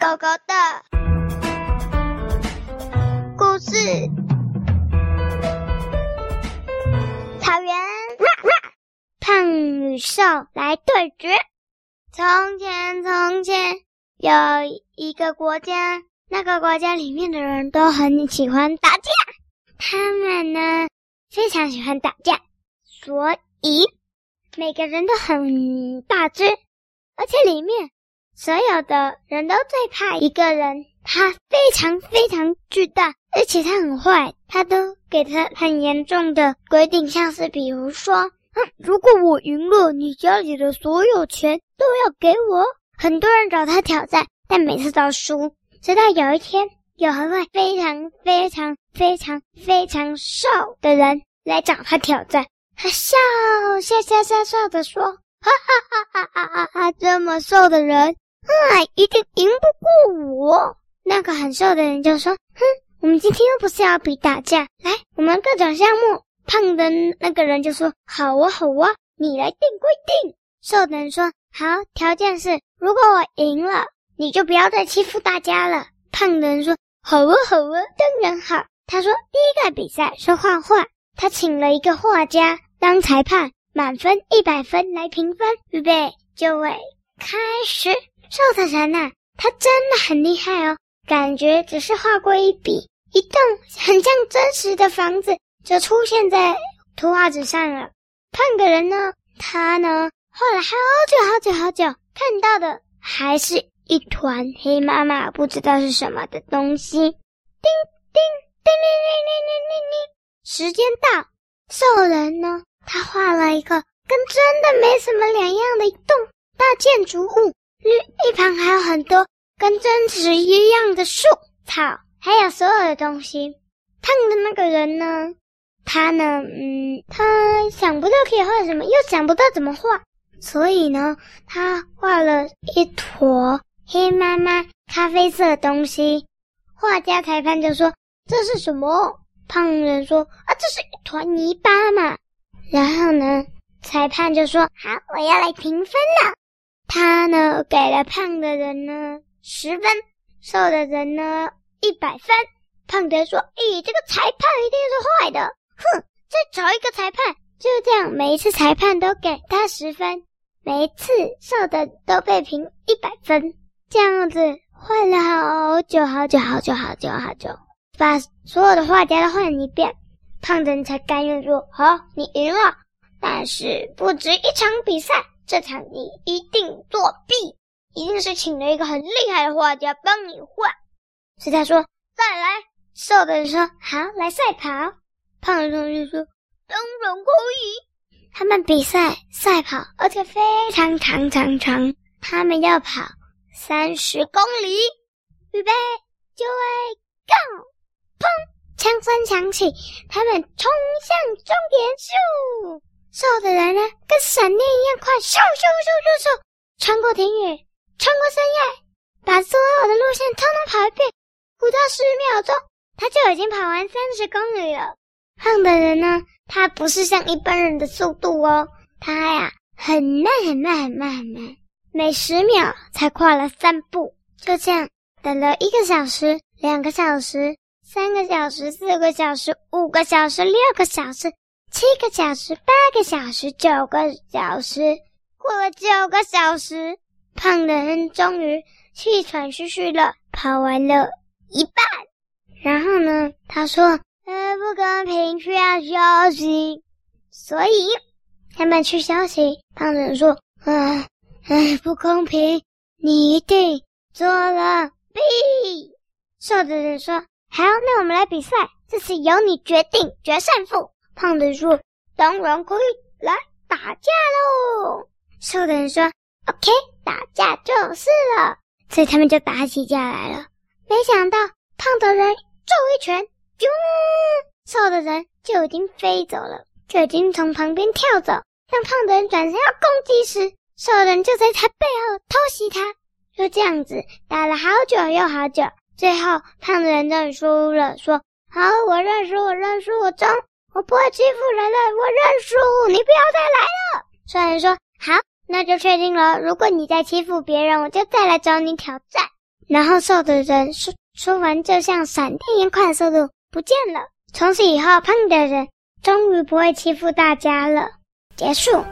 狗狗的故事。草原，胖与瘦来对决。从前，从前有一个国家，那个国家里面的人都很喜欢打架。他们呢，非常喜欢打架，所以每个人都很大只，而且里面。所有的人都最怕一个人，他非常非常巨大，而且他很坏，他都给他很严重的规定，像是比如说，嗯，如果我赢了，你家里的所有钱都要给我。很多人找他挑战，但每次都输。直到有一天，有一位非常非常非常非常瘦的人来找他挑战，他笑笑笑笑笑的说：“哈哈哈哈哈哈！这么瘦的人。”啊，一定赢不过我！那个很瘦的人就说：“哼，我们今天又不是要比打架，来，我们各种项目。”胖的那个人就说：“好啊，好啊，你来定规定。”瘦的人说：“好，条件是，如果我赢了，你就不要再欺负大家了。”胖的人说：“好啊，好啊，当然好。”他说：“第一个比赛是画画，他请了一个画家当裁判，满分一百分来评分。预备，就位，开始。”瘦的人呐、他真的很厉害哦，感觉只是画过一笔，一栋很像真实的房子就出现在图画纸上了。胖的人呢，他呢画了好久好久好久，看到的还是一团黑麻麻，不知道是什么的东西。叮叮叮铃铃铃铃铃铃，时间到。瘦人呢，他画了一个跟真的没什么两样的一栋大建筑物。绿一旁还有很多跟真实一样的树、草，还有所有的东西。胖的那个人呢？他呢？嗯，他想不到可以画什么，又想不到怎么画，所以呢，他画了一坨黑麻麻、咖啡色的东西。画家裁判就说：“这是什么？”胖人说：“啊，这是一坨泥巴嘛。”然后呢，裁判就说：“好，我要来评分了。”他呢，给了胖的人呢十分，瘦的人呢一百分。胖的人说：“咦，这个裁判一定是坏的，哼！再找一个裁判。”就这样，每一次裁判都给他十分，每一次瘦的都被评一百分。这样子换了好久好久好久好久好久，把所有的画家都换一遍，胖的人才甘愿说：“好，你赢了。”但是不止一场比赛。这场你一定作弊，一定是请了一个很厉害的画家帮你画。所以他说：“再来。”瘦的人说：“好，来赛跑。”胖的同学说：“当然可以。”他们比赛赛跑，而且非常长长长。他们要跑三十公里。预备，就位，Go！砰！枪声响起，他们冲向终点，咻！瘦的人呢，跟闪电一样快，咻咻咻咻咻，穿过田野，穿过深夜，把所有的路线通通跑一遍，不到十秒钟，他就已经跑完三十公里了。胖的人呢，他不是像一般人的速度哦，他呀很慢很慢很慢很慢，每十秒才跨了三步。就这样，等了一个小时、两个小时、三个小时、四个小时、五个小时、六个小时。七个小时，八个小时，九个小时，过了九个小时，胖的人终于气喘吁吁的跑完了一半。然后呢，他说：“呃，不公平，需要休息。”所以他们去休息。胖的人说：“啊，哎，不公平，你一定做了弊。”瘦的人说：“好，那我们来比赛，这次由你决定决胜负。”胖的说：“当然可以，来打架喽！”瘦的人说：“OK，打架就是了。”所以他们就打起架来了。没想到胖的人揍一拳，啾，瘦的人就已经飞走了，就已经从旁边跳走。当胖的人转身要攻击时，瘦的人就在他背后偷袭他。就这样子打了好久又好久，最后胖的人认输了，说：“好，我认输，我认输，我中。”我不会欺负人的我认输你不要再来了。虽然说好那就确定了如果你再欺负别人我就再来找你挑战。然后瘦的人说出门就像闪电一样快速度不见了。从此以后胖的人终于不会欺负大家了。结束。